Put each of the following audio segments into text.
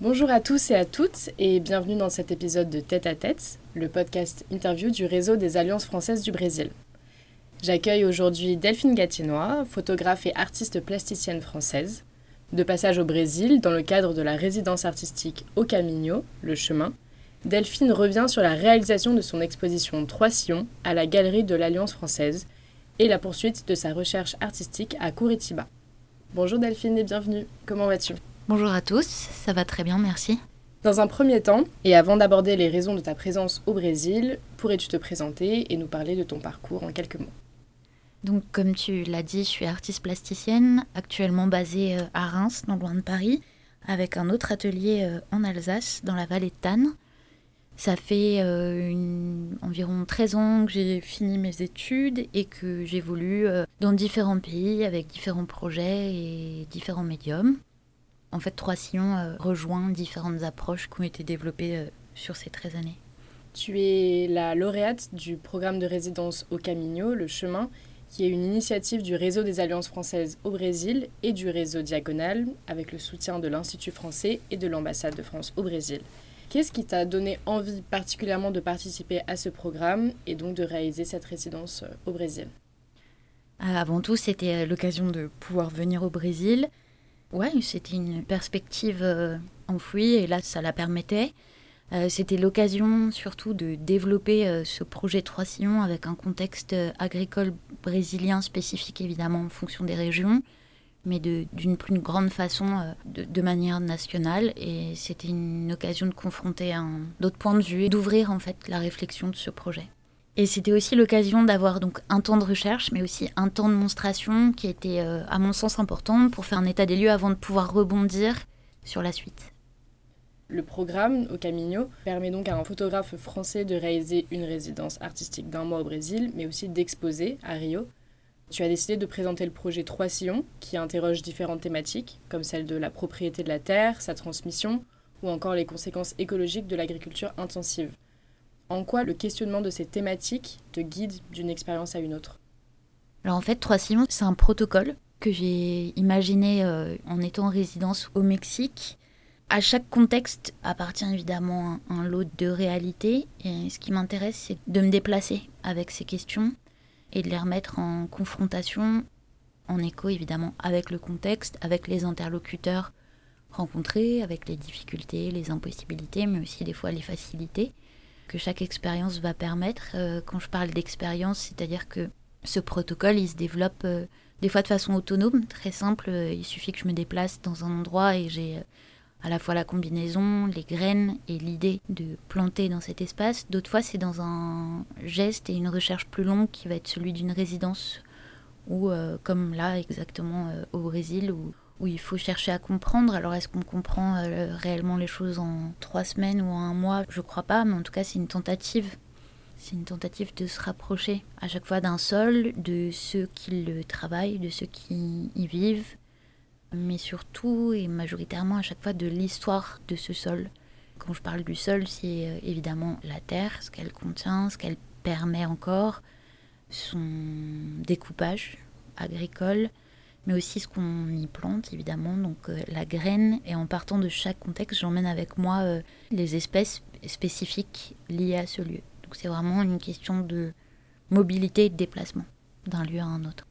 Bonjour à tous et à toutes et bienvenue dans cet épisode de Tête à Tête, le podcast interview du réseau des Alliances françaises du Brésil. J'accueille aujourd'hui Delphine Gatinois, photographe et artiste plasticienne française. De passage au Brésil, dans le cadre de la résidence artistique Au Caminho, le chemin, Delphine revient sur la réalisation de son exposition Trois Sillons à la Galerie de l'Alliance française et la poursuite de sa recherche artistique à Curitiba. Bonjour Delphine et bienvenue, comment vas-tu? Bonjour à tous, ça va très bien, merci. Dans un premier temps, et avant d'aborder les raisons de ta présence au Brésil, pourrais-tu te présenter et nous parler de ton parcours en quelques mots? Donc comme tu l'as dit, je suis artiste plasticienne, actuellement basée euh, à Reims, non loin de Paris, avec un autre atelier euh, en Alsace, dans la vallée de Tannes. Ça fait euh, une- environ 13 ans que j'ai fini mes études et que j'évolue dans différents pays avec différents projets et différents médiums. En fait, Trois Sillons euh, rejoint différentes approches qui ont été développées euh, sur ces 13 années. Tu es la lauréate du programme de résidence Au Caminho, le chemin, qui est une initiative du réseau des Alliances françaises au Brésil et du réseau Diagonal, avec le soutien de l'Institut français et de l'ambassade de France au Brésil. Qu'est-ce qui t'a donné envie particulièrement de participer à ce programme et donc de réaliser cette résidence euh, au Brésil? Avant tout, c'était l'occasion de pouvoir venir au Brésil. Ouais, c'était une perspective euh, enfouie et là, ça la permettait. Euh, c'était l'occasion surtout de développer euh, ce projet Trois Sillons avec un contexte agricole brésilien spécifique évidemment en fonction des régions, mais d'une plus grande façon de, manière nationale. Et c'était une occasion de confronter d'autres points de vue et d'ouvrir en fait la réflexion de ce projet. Et c'était aussi l'occasion d'avoir donc un temps de recherche, mais aussi un temps de monstration qui était, euh, à mon sens, important pour faire un état des lieux avant de pouvoir rebondir sur la suite. Le programme Au Caminho permet donc à un photographe français de réaliser une résidence artistique d'un mois au Brésil, mais aussi d'exposer à Rio. Tu as décidé de présenter le projet Trois Sillons, qui interroge différentes thématiques, comme celle de la propriété de la terre, sa transmission, ou encore les conséquences écologiques de l'agriculture intensive. En quoi le questionnement de ces thématiques te guide d'une expérience à une autre? Alors en fait, Trois Sillons, c'est un protocole que j'ai imaginé euh, en étant en résidence au Mexique. À chaque contexte appartient évidemment un, un lot de réalités. Et ce qui m'intéresse, c'est de me déplacer avec ces questions et de les remettre en confrontation, en écho évidemment avec le contexte, avec les interlocuteurs rencontrés, avec les difficultés, les impossibilités, mais aussi des fois les facilités que chaque expérience va permettre. Euh, quand je parle d'expérience, c'est-à-dire que ce protocole, il se développe euh, des fois de façon autonome, très simple. Euh, il suffit que je me déplace dans un endroit et j'ai à la fois la combinaison, les graines et l'idée de planter dans cet espace. D'autres fois, c'est dans un geste et une recherche plus longue qui va être celui d'une résidence ou comme là exactement au Brésil où, où il faut chercher à comprendre. Alors est-ce qu'on comprend euh, réellement les choses en trois semaines ou en un mois? Je crois pas, mais en tout cas c'est une tentative. C'est une tentative de se rapprocher à chaque fois d'un sol, de ceux qui le travaillent, de ceux qui y vivent, mais surtout et majoritairement à chaque fois de l'histoire de ce sol. Quand je parle du sol, c'est euh, évidemment la terre, ce qu'elle contient, ce qu'elle permet encore, son découpage agricole, mais aussi ce qu'on y plante, évidemment, donc euh, la graine. Et en partant de chaque contexte, j'emmène avec moi euh, les espèces spécifiques liées à ce lieu. Donc c'est vraiment une question de mobilité et de déplacement d'un lieu à un autre.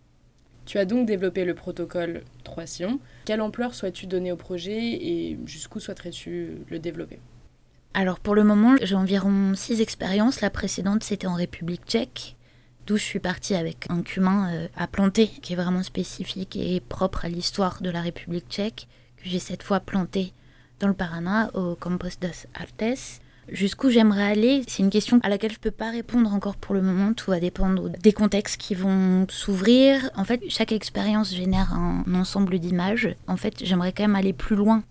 Tu as donc développé le protocole Trois Sillons. Quelle ampleur souhaites-tu donner au projet et jusqu'où souhaiterais-tu le développer? Alors pour le moment, j'ai environ six expériences. La précédente, c'était en République tchèque, d'où je suis partie avec un cumin euh, à planter, qui est vraiment spécifique et propre à l'histoire de la République tchèque, que j'ai cette fois planté dans le Paraná, au Campos das Artes. Jusqu'où j'aimerais aller, c'est une question à laquelle je ne peux pas répondre encore pour le moment. Tout va dépendre des contextes qui vont s'ouvrir. En fait, chaque expérience génère un ensemble d'images. En fait, j'aimerais quand même aller plus loin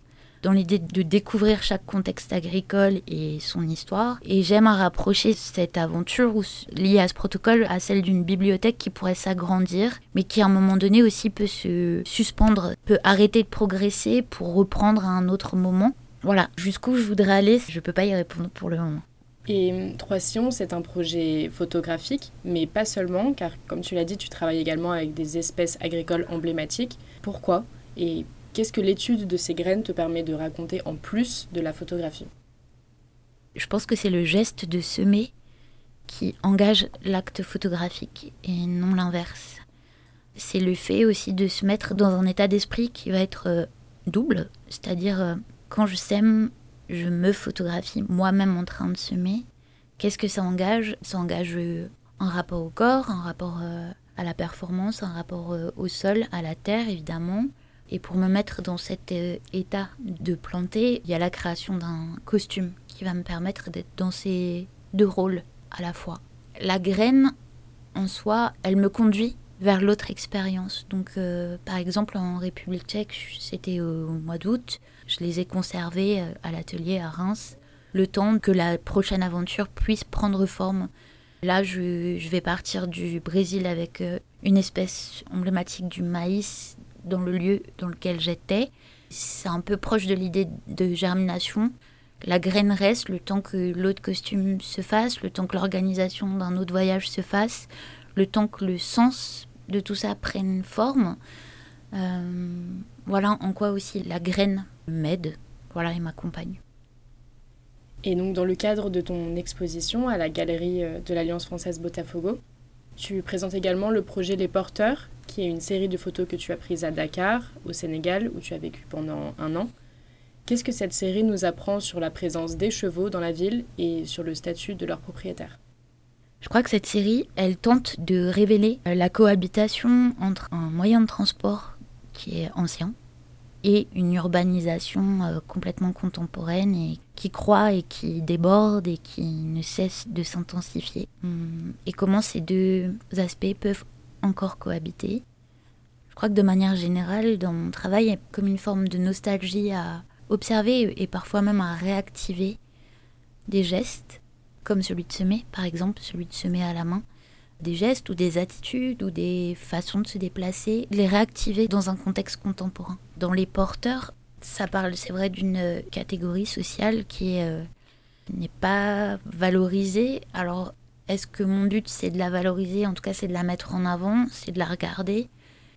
dans l'idée de découvrir chaque contexte agricole et son histoire. Et j'aime à rapprocher cette aventure liée à ce protocole à celle d'une bibliothèque qui pourrait s'agrandir, mais qui à un moment donné aussi peut se suspendre, peut arrêter de progresser pour reprendre à un autre moment. Voilà, jusqu'où je voudrais aller, je ne peux pas y répondre pour le moment. Et Trois Sillons, c'est un projet photographique, mais pas seulement, car comme tu l'as dit, tu travailles également avec des espèces agricoles emblématiques. Pourquoi? Et qu'est-ce que l'étude de ces graines te permet de raconter en plus de la photographie? Je pense que c'est le geste de semer qui engage l'acte photographique et non l'inverse. C'est le fait aussi de se mettre dans un état d'esprit qui va être euh, double, c'est-à-dire euh, quand je sème, je me photographie moi-même en train de semer. Qu'est-ce que ça engage? Ça engage euh, un rapport au corps, un rapport à la performance, un rapport au sol, à la terre évidemment. Et pour me mettre dans cet état de planter, il y a la création d'un costume qui va me permettre d'être dans ces deux rôles à la fois. La graine, en soi, elle me conduit vers l'autre expérience. Donc, euh, par exemple, en République tchèque, c'était au mois d'août, je les ai conservées euh, à l'atelier à Reims, le temps que la prochaine aventure puisse prendre forme. Là, je, vais partir du Brésil avec euh, une espèce emblématique du maïs dans le lieu dans lequel j'étais. C'est un peu proche de l'idée de germination la graine reste le temps que l'autre costume se fasse, le temps que l'organisation d'un autre voyage se fasse, le temps que le sens de tout ça prenne forme. Euh, voilà en quoi aussi la graine m'aide, voilà et m'accompagne. Et donc dans le cadre de ton exposition à la galerie euh, de l'Alliance française Botafogo, tu présentes également le projet Les Porteurs, qui est une série de photos que tu as prises à Dakar, au Sénégal, où tu as vécu pendant un an. Qu'est-ce que cette série nous apprend sur la présence des chevaux dans la ville et sur le statut de leurs propriétaires? Je crois que cette série, elle tente de révéler euh, la cohabitation entre un moyen de transport qui est ancien et une urbanisation euh, complètement contemporaine et qui croît et qui déborde et qui ne cesse de s'intensifier. Hum, et comment ces deux aspects peuvent encore cohabiter. Je crois que de manière générale, dans mon travail, il y a comme une forme de nostalgie à observer et parfois même à réactiver des gestes, comme celui de semer, par exemple, celui de semer à la main, des gestes ou des attitudes ou des façons de se déplacer, les réactiver dans un contexte contemporain. Dans les porteurs, ça parle, c'est vrai, d'une catégorie sociale qui euh, n'est pas valorisée. Alors, est-ce que mon but c'est de la valoriser? En tout cas, c'est de la mettre en avant, c'est de la regarder,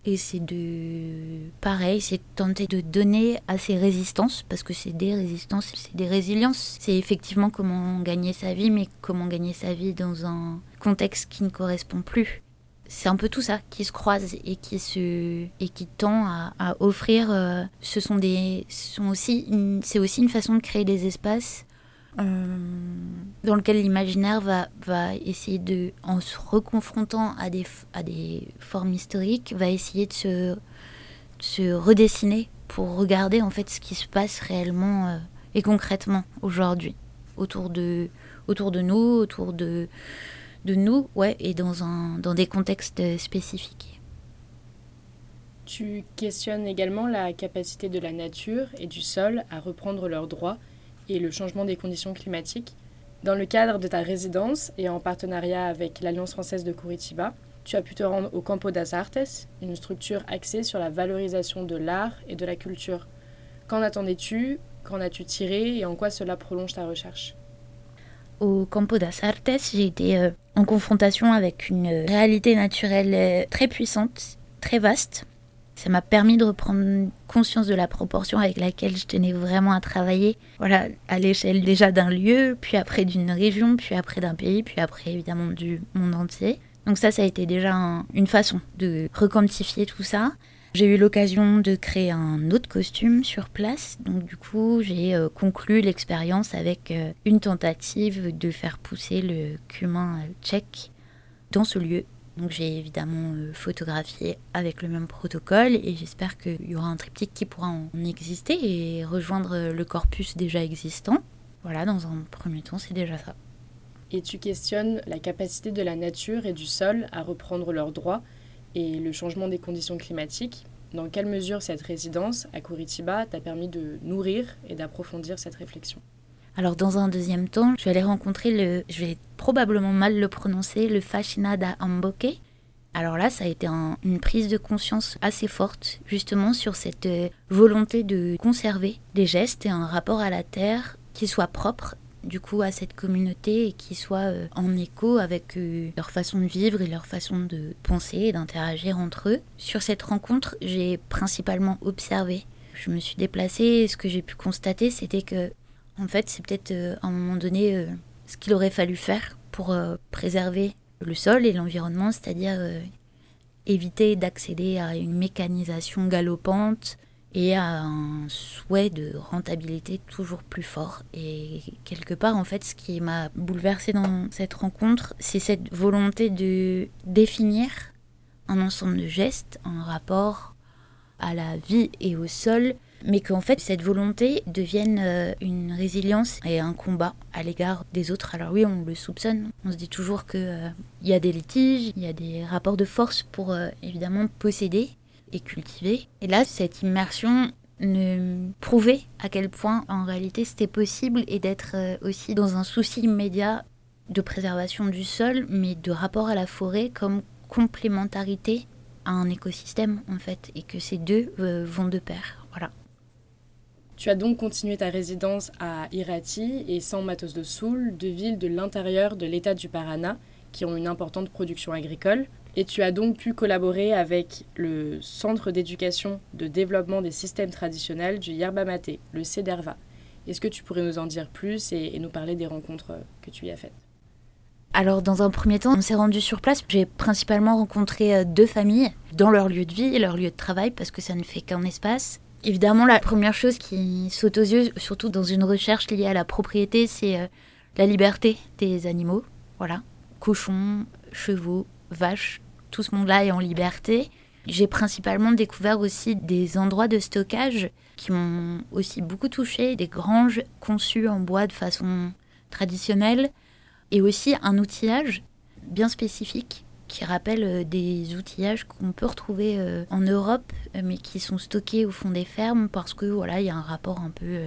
et c'est de. Pareil, c'est tenter de donner à ces résistances, parce que c'est des résistances, c'est des résiliences. C'est effectivement comment gagner sa vie, mais comment gagner sa vie dans un contexte qui ne correspond plus. C'est un peu tout ça qui se croise et qui, se, et qui tend à, offrir. Euh, ce sont des. Sont aussi c'est aussi une façon de créer des espaces dans lequel l'imaginaire va, va essayer de, en se reconfrontant à des, à des formes historiques, va essayer de se, se redessiner pour regarder en fait ce qui se passe réellement euh, et concrètement aujourd'hui autour de, autour de nous, autour de, de nous, ouais, et dans, un, dans des contextes spécifiques. Tu questionnes également la capacité de la nature et du sol à reprendre leurs droits et le changement des conditions climatiques. Dans le cadre de ta résidence et en partenariat avec l'Alliance française de Curitiba, tu as pu te rendre au Campo das Artes, une structure axée sur la valorisation de l'art et de la culture. Qu'en attendais-tu? Qu'en as-tu tiré? Et en quoi cela prolonge ta recherche? Au Campo das Artes, j'ai été euh, en confrontation avec une réalité naturelle euh, très puissante, très vaste, ça m'a permis de reprendre conscience de la proportion avec laquelle je tenais vraiment à travailler. Voilà, à l'échelle déjà d'un lieu, puis après d'une région, puis après d'un pays, puis après évidemment du monde entier. Donc ça, ça a été déjà une façon de requantifier tout ça. J'ai eu l'occasion de créer un autre costume sur place. Donc du coup, j'ai euh, conclu l'expérience avec euh, une tentative de faire pousser le cumin tchèque dans ce lieu donc j'ai évidemment euh, photographié avec le même protocole et j'espère qu'il y aura un triptyque qui pourra en exister et rejoindre le corpus déjà existant. Voilà, dans un premier temps, c'est déjà ça. Et tu questionnes la capacité de la nature et du sol à reprendre leurs droits et le changement des conditions climatiques. Dans quelle mesure cette résidence à Curitiba t'a permis de nourrir et d'approfondir cette réflexion? Alors dans un deuxième temps, je vais aller rencontrer le, je vais probablement mal le prononcer, le Fascinada Amboke. Alors là, ça a été une prise de conscience assez forte, justement sur cette euh, volonté de conserver des gestes et un rapport à la terre qui soit propre du coup à cette communauté et qui soit euh, en écho avec euh, leur façon de vivre et leur façon de penser et d'interagir entre eux. Sur cette rencontre, j'ai principalement observé. Je me suis déplacée et ce que j'ai pu constater, c'était que en fait, c'est peut-être euh, à un moment donné euh, ce qu'il aurait fallu faire pour euh, préserver le sol et l'environnement, c'est-à-dire éviter d'accéder à une mécanisation galopante et à un souhait de rentabilité toujours plus fort. Et quelque part, en fait, ce qui m'a bouleversé dans cette rencontre, c'est cette volonté de définir un ensemble de gestes en rapport à la vie et au sol mais qu'en fait cette volonté devienne euh, une résilience et un combat à l'égard des autres. Alors oui, on le soupçonne, on se dit toujours qu'il euh, y a des litiges, il y a des rapports de force pour euh, évidemment posséder et cultiver. Et là, cette immersion ne prouvait à quel point en réalité c'était possible et d'être aussi dans un souci immédiat de préservation du sol, mais de rapport à la forêt comme complémentarité à un écosystème en fait, et que ces deux vont de pair. Voilà. Tu as donc continué ta résidence à Irati et San Matos de Sul, deux villes de l'intérieur de l'État du Paraná qui ont une importante production agricole. Et tu as donc pu collaborer avec le Centre d'éducation de développement des systèmes traditionnels du Yerba Mate, le CEDERVA. Est-ce que tu pourrais nous en dire plus et, nous parler des rencontres que tu y as faites? Alors dans un premier temps, on s'est rendu sur place. J'ai principalement rencontré euh, deux familles dans leur lieu de vie et leur lieu de travail parce que ça ne fait qu'un espace. Évidemment, la première chose qui saute aux yeux, surtout dans une recherche liée à la propriété, c'est euh, la liberté des animaux. Voilà. Cochons, chevaux, vaches, tout ce monde-là est en liberté. J'ai principalement découvert aussi des endroits de stockage qui m'ont aussi beaucoup touché, des granges conçues en bois de façon traditionnelle, et aussi un outillage bien spécifique qui rappellent euh, des outillages qu'on peut retrouver euh, en Europe, euh, mais qui sont stockés au fond des fermes parce que voilà, il y a un rapport un peu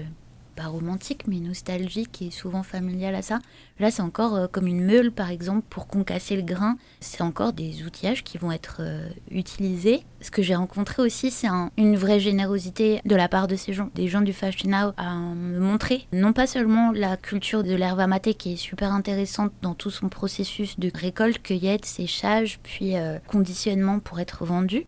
pas romantique, mais nostalgique et souvent familial à ça. Là, c'est encore euh, comme une meule, par exemple, pour concasser le grain. C'est encore des outillages qui vont être euh, utilisés. Ce que j'ai rencontré aussi, c'est une vraie générosité de la part de ces gens, des gens du Fashinao, à me montrer non pas seulement la culture de l'herbe maté qui est super intéressante dans tout son processus de récolte, cueillette, séchage, puis euh, conditionnement pour être vendu,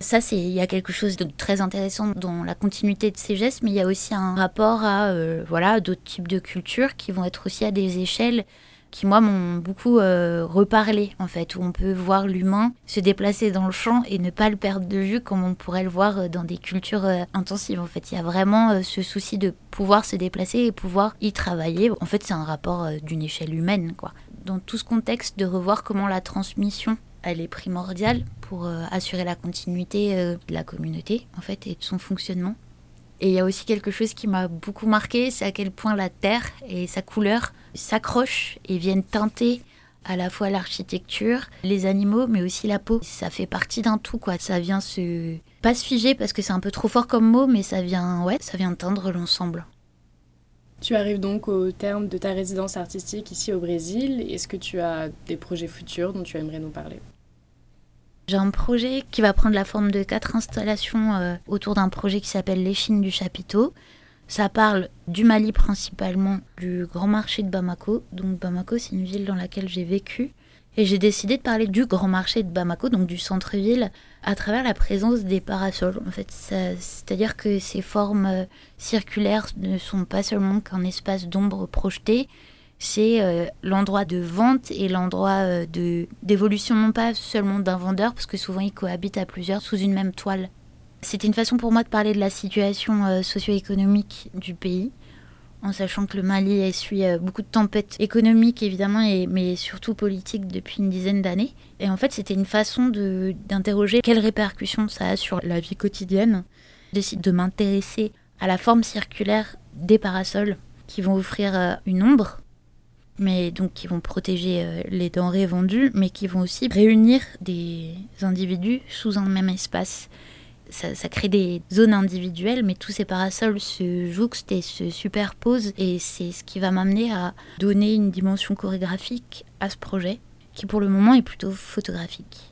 ça, c'est il y a quelque chose de très intéressant dans la continuité de ces gestes, mais il y a aussi un rapport à euh, voilà d'autres types de cultures qui vont être aussi à des échelles qui moi m'ont beaucoup euh, reparlé en fait, où on peut voir l'humain se déplacer dans le champ et ne pas le perdre de vue comme on pourrait le voir euh, dans des cultures intensives. En fait, il y a vraiment ce souci de pouvoir se déplacer et pouvoir y travailler. En fait, c'est un rapport d'une échelle humaine, quoi. Dans tout ce contexte, de revoir comment la transmission elle est primordiale pour euh, assurer la continuité euh, de la communauté en fait et de son fonctionnement. Et il y a aussi quelque chose qui m'a beaucoup marqué, c'est à quel point la terre et sa couleur s'accrochent et viennent teinter à la fois l'architecture, les animaux, mais aussi la peau. Ça fait partie d'un tout, quoi. Ça vient se pas se figer parce que c'est un peu trop fort comme mot, mais ça vient, ouais, ça vient teindre l'ensemble. Tu arrives donc au terme de ta résidence artistique ici au Brésil. Est-ce que tu as des projets futurs dont tu aimerais nous parler? J'ai un projet qui va prendre la forme de quatre installations euh, autour d'un projet qui s'appelle L'échine du chapiteau. Ça parle du Mali principalement, du grand marché de Bamako. Donc Bamako, c'est une ville dans laquelle j'ai vécu. Et j'ai décidé de parler du grand marché de Bamako, donc du centre-ville, à travers la présence des parasols. En fait, c'est-à-dire que ces formes euh, circulaires ne sont pas seulement qu'un espace d'ombre projeté, c'est euh, l'endroit de vente et l'endroit euh, de d'évolution non pas seulement d'un vendeur, parce que souvent ils cohabitent à plusieurs sous une même toile. C'était une façon pour moi de parler de la situation socio-économique du pays, en sachant que le Mali essuie euh, beaucoup de tempêtes économiques évidemment, et, mais surtout politiques depuis une dizaine d'années. Et en fait, c'était une façon d'interroger quelles répercussions ça a sur la vie quotidienne. Je décide de m'intéresser à la forme circulaire des parasols qui vont offrir euh, une ombre, mais donc qui vont protéger euh, les denrées vendues, mais qui vont aussi réunir des individus sous un même espace. Ça, crée des zones individuelles, mais tous ces parasols se jouxtent et se superposent. Et c'est ce qui va m'amener à donner une dimension chorégraphique à ce projet, qui pour le moment est plutôt photographique.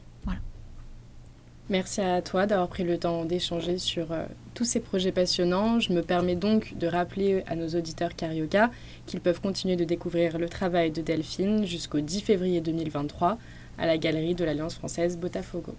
Merci à toi d'avoir pris le temps d'échanger sur euh, tous ces projets passionnants. Je me permets donc de rappeler à nos auditeurs Carioca qu'ils peuvent continuer de découvrir le travail de Delphine jusqu'au 10 février 2023 à la galerie de l'Alliance française Botafogo.